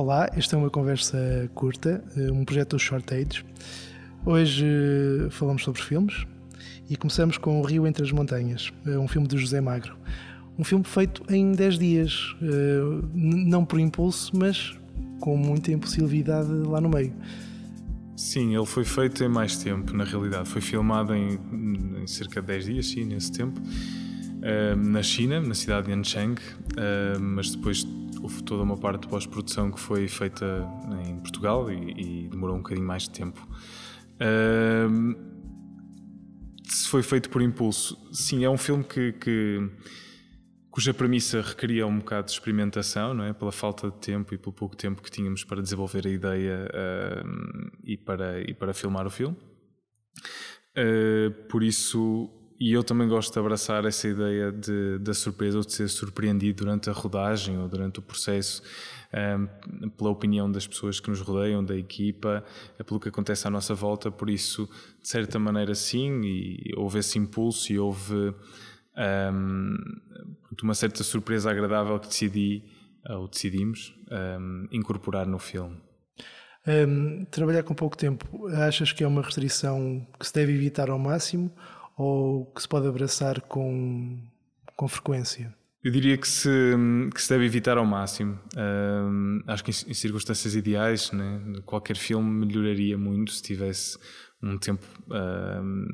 Olá, esta é uma conversa curta, eh, um projeto do Short Age. Hoje eh, falamos sobre filmes e começamos com O Rio Entre as Montanhas, eh, um filme de José Magro. Um filme feito em 10 dias, não por impulso, mas com muita impulsividade lá no meio. Sim, ele foi feito em mais tempo, na realidade. Foi filmado em, em cerca de 10 dias, sim, nesse tempo, na China, na cidade de Yancheng, mas depois houve toda uma parte de pós-produção que foi feita em Portugal e, e, demorou um bocadinho mais de tempo. Uh, se foi feito por impulso, sim, é um filme que, que, cuja premissa requeria um bocado de experimentação, não é? Pela falta de tempo e pelo pouco tempo que tínhamos para desenvolver a ideia uh, e, para, e para filmar o filme. Uh, por isso e eu também gosto de abraçar essa ideia de, da surpresa ou de ser surpreendido durante a rodagem ou durante o processo um, pela opinião das pessoas que nos rodeiam, da equipa, é pelo que acontece à nossa volta. Por isso, de certa maneira, sim, e houve esse impulso e houve um, uma certa surpresa agradável que decidi, ou decidimos, um, incorporar no filme. Trabalhar com pouco tempo, achas que é uma restrição que se deve evitar ao máximo ou que se pode abraçar com, com frequência? Eu diria que se, que se deve evitar ao máximo. Um, acho que em, em circunstâncias ideais, né, qualquer filme melhoraria muito se tivesse um tempo, um,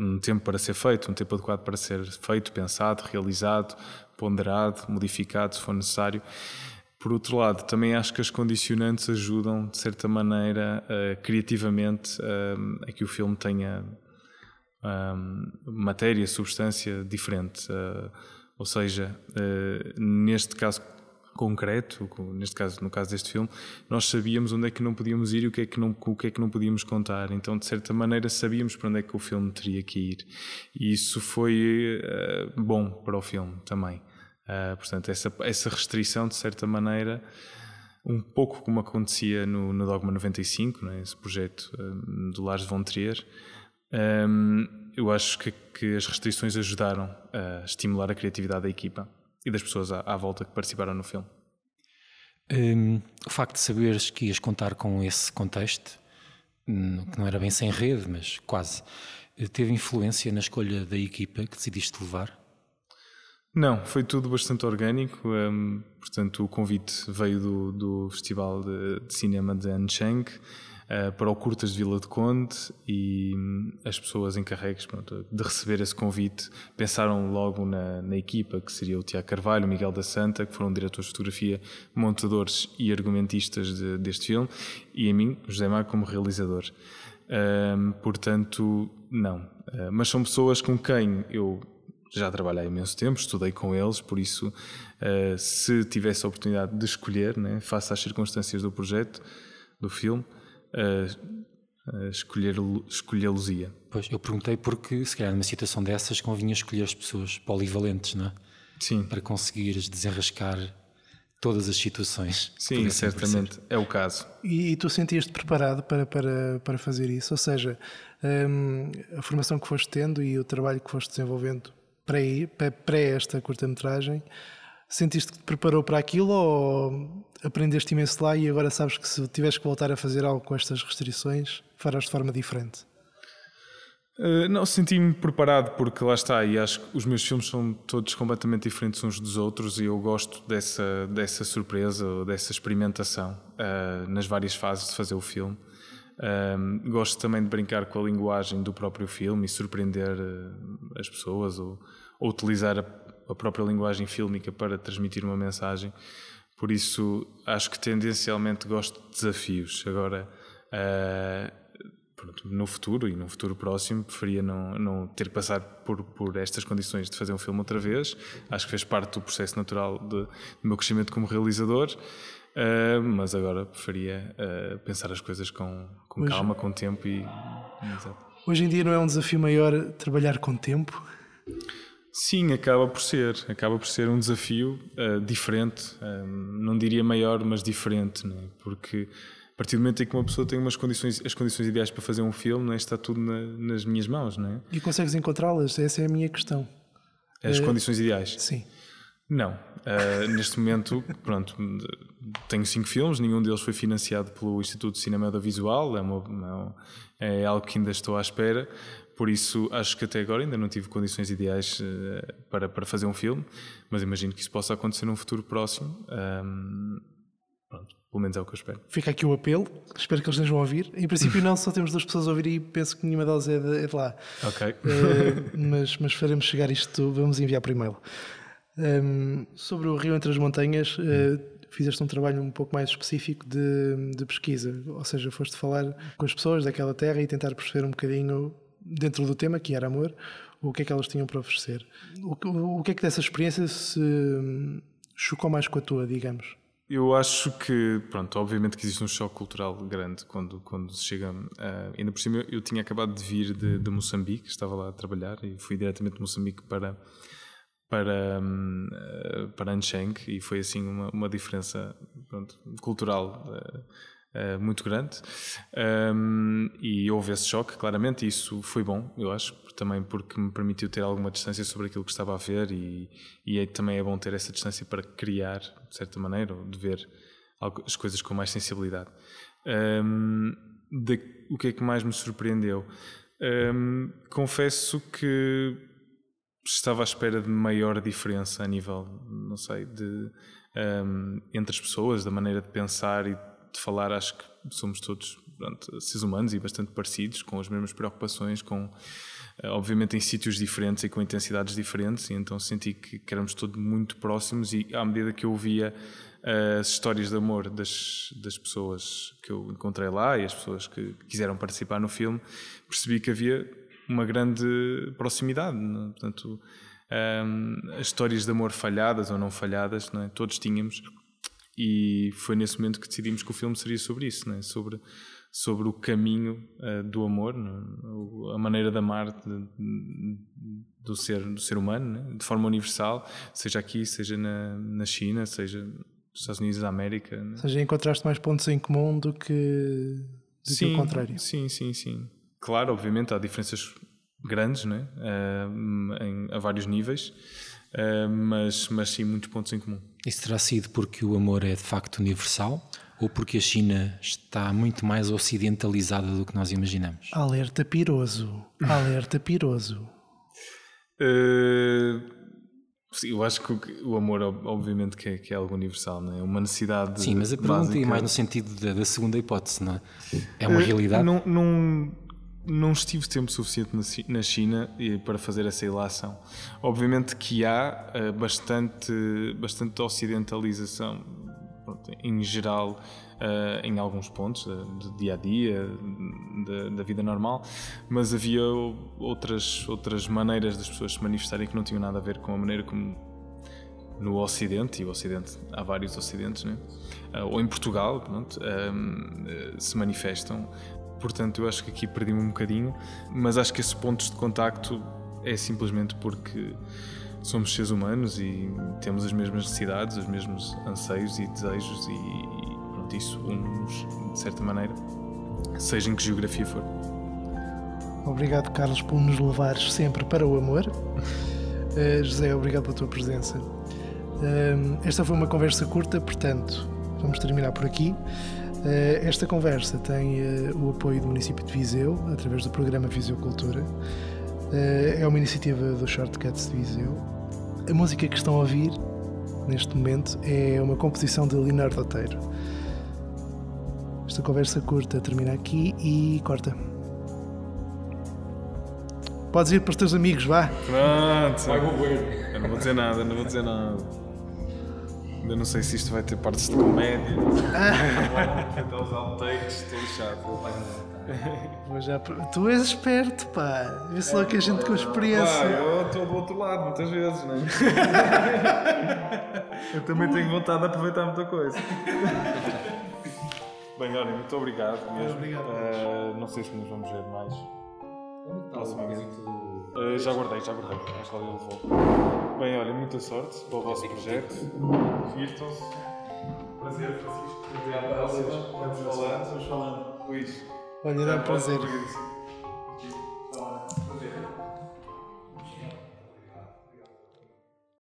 um tempo para ser feito, um tempo adequado para ser feito, pensado, realizado, ponderado, modificado, se for necessário. Por outro lado, também acho que as condicionantes ajudam, de certa maneira, uh, criativamente, uh, a que o filme tenha matéria, substância diferente. Uh, ou seja, uh, neste caso concreto, neste caso, no caso deste filme, nós sabíamos onde é que não podíamos ir e o que é que não, o que é que não podíamos contar. Então, de certa maneira, sabíamos para onde é que o filme teria que ir. E isso foi uh, bom para o filme também. Uh, portanto, essa, essa restrição, de certa maneira, um pouco como acontecia no, no Dogma 95, né, esse projeto um, do Lars von Trier, um, eu acho que, que, as restrições ajudaram a estimular a criatividade da equipa e das pessoas à, à volta que participaram no filme. Um, o facto de saberes que ias contar com esse contexto, hum, que não era bem sem rede, mas quase, eh, teve influência na escolha da equipa que decidiste levar? Não, foi tudo bastante orgânico. Um, portanto, o convite veio do, do Festival de, de Cinema de Anchang uh, para o Curtas de Vila de Conde e um, as pessoas encarregues pronto, de receber esse convite pensaram logo na, na, equipa, que seria o Tiago Carvalho, o Miguel da Santa, que foram diretores de fotografia, montadores e argumentistas de, deste filme, e a mim, José Mar, como realizador. Um, portanto, não. Uh, mas são pessoas com quem eu já trabalhei há imenso tempo, estudei com eles, por isso, uh, se tivesse a oportunidade de escolher, né, face às circunstâncias do projeto, do filme, uh, escolher escolhê-los-ia. Pois, eu perguntei porque, se calhar, numa situação dessas, convinha escolher as pessoas polivalentes, não é? Sim. Para conseguires desenrascar todas as situações. Sim, certamente é o caso. E, e tu sentias-te preparado para, para, para fazer isso? Ou seja, um, a formação que foste tendo e o trabalho que foste desenvolvendo para, para esta curta-metragem, sentiste que te preparou para aquilo ou aprendeste imenso lá e agora sabes que se tiveres que voltar a fazer algo com estas restrições, farás de forma diferente? Uh, não, senti-me preparado porque lá está, e acho que os meus filmes são todos completamente diferentes uns dos outros e eu gosto dessa, dessa surpresa ou dessa experimentação uh, nas várias fases de fazer o filme. Uh, gosto também de brincar com a linguagem do próprio filme e surpreender as pessoas ou, ou utilizar a, a própria linguagem fílmica para transmitir uma mensagem. Por isso, acho que tendencialmente gosto de desafios. Agora, uh, pronto, no futuro e no futuro próximo, preferia não, não ter que passar por, por estas condições de fazer um filme outra vez. Acho que fez parte do processo natural de, do meu crescimento como realizador. Uh, mas agora preferia uh, pensar as coisas com, com hoje, calma, com tempo e. Exato. Hoje em dia não é um desafio maior trabalhar com tempo? Sim, acaba por ser. Acaba por ser um desafio uh, diferente. Uh, não diria maior, mas diferente, né? porque a partir do momento em que uma pessoa tem umas condições, as condições ideais para fazer um filme, né? está tudo na, nas minhas mãos. Né? E consegues encontrá-las? Essa é a minha questão. As uh, condições ideais? Sim. Não. Neste momento, pronto, tenho cinco filmes, nenhum deles foi financiado pelo Instituto de Cinema Audiovisual, é, uma, é algo que ainda estou à espera, por isso acho que até agora ainda não tive condições ideais uh, para, para fazer um filme, mas imagino que isso possa acontecer num futuro próximo. Um, pronto, pelo menos é o que eu espero. Fica aqui o apelo, espero que eles estejam a ouvir. Em princípio, não, só temos duas pessoas a ouvir e penso que nenhuma delas é de, é de lá. Ok. Uh, mas, mas faremos chegar isto, vamos enviar por e-mail. Um, sobre o Rio Entre as Montanhas, uh, fizeste um trabalho um pouco mais específico de, de, pesquisa, ou seja, foste falar com as pessoas daquela terra e tentar perceber um bocadinho, dentro do tema, que era amor, o que é que elas tinham para oferecer. O, o, que é que dessa experiência se chocou mais com a tua, digamos? Eu acho que, pronto, obviamente que existe um choque cultural grande quando, quando se chega. Uh, ainda por cima, eu tinha acabado de vir de, de Moçambique, estava lá a trabalhar e fui diretamente de Moçambique para para, hum, eh, para Ancheng e foi assim uma, uma diferença pronto, cultural uh, uh, muito grande. Um, e houve esse choque claramente e isso foi bom eu acho também porque me permitiu ter alguma distância sobre aquilo que estava a ver e, e é, também é bom ter essa distância para criar de certa maneira ou de ver as coisas com mais sensibilidade. Um, de, o que é que mais me surpreendeu? Um, confesso que estava à espera de maior diferença a nível, não sei, de entre as pessoas, da maneira de pensar e de falar. Acho que somos todos pronto, seres humanos e bastante parecidos, com as mesmas preocupações, com eh, obviamente em sítios diferentes e com intensidades diferentes, e então senti que, que éramos todos muito próximos. E à medida que eu via as histórias de amor das, das pessoas que eu encontrei lá e as pessoas que quiseram participar no filme, percebi que havia uma grande proximidade. Né? Portanto, um, as histórias de amor falhadas ou não falhadas, não é? todos tínhamos, e foi nesse momento que decidimos que o filme seria sobre isso, não é? sobre, sobre o caminho uh, do amor, é? a maneira de amar de, de, do, ser, do ser humano, é? de forma universal, seja aqui, seja na, na China, seja nos Estados Unidos da América. Ou seja, encontraste mais pontos em comum do que, do sim, que o contrário. Sim, sim, sim. Claro, obviamente há diferenças grandes, né? Uh, em, a vários níveis, uh, mas, mas sim muitos pontos em comum. Isso terá sido porque o amor é de facto universal ou porque a China está muito mais ocidentalizada do que nós imaginamos? Alerta piroso, alerta piroso. Uh, eu acho que o amor, obviamente, que é, que é algo universal, não é? Uma necessidade. Sim, mas a pergunta básica... é mais no sentido da, da segunda hipótese, não é? É uma realidade. Não, não, não estive tempo suficiente na China para fazer essa ilação. Obviamente que há eh, bastante, bastante ocidentalização pronto, em geral eh, em alguns pontos do dia a dia da, vida normal, mas havia outras outras maneiras das pessoas se manifestarem que não tinham nada a ver com a maneira como no Ocidente, e o Ocidente, há vários Ocidentes, né? Eh, ou em Portugal, pronto, se manifestam portanto eu acho que aqui perdi-me um bocadinho, mas acho que esses pontos de contacto é simplesmente porque somos seres humanos e temos as mesmas necessidades, os mesmos anseios e desejos e, pronto, isso une-nos de certa maneira, seja em que geografia for. Obrigado, Carlos, por nos levares sempre para o amor. Uh, José, obrigado pela tua presença. Uh, esta foi uma conversa curta, portanto, vamos terminar por aqui. Eh, esta conversa tem eh, o apoio do município de Viseu, através do programa Viseu Cultura. Eh, é uma iniciativa do Shortcuts de Viseu. A música que estão a ouvir neste momento é uma composição de Leonardo Oteiro. Esta conversa curta termina aqui e corta. Podes ir para os teus amigos, vá. Pronto. Eu não vou dizer nada, não vou dizer nada. Ainda não sei se isto vai ter partes de comédia. Até os outtakes, estou lixado. Mas já, tu és esperto, pá. Vê só que a gente com experiência. Pá, eu estou do outro lado muitas vezes, não é? eu também tenho vontade de aproveitar muita coisa. Bem, olha, muito obrigado mesmo. Obrigado. Uh, não sei se nos vamos ver mais. Próxima vez. Uh, já guardei, já guardei. Acho que alguém levou. Bem, olha, muita sorte para o vosso projeto. Divirtam-se. Prazer, Francisco. Vocês. Vamos falando. Vamos falando. Luís. Olha, dá um prazer.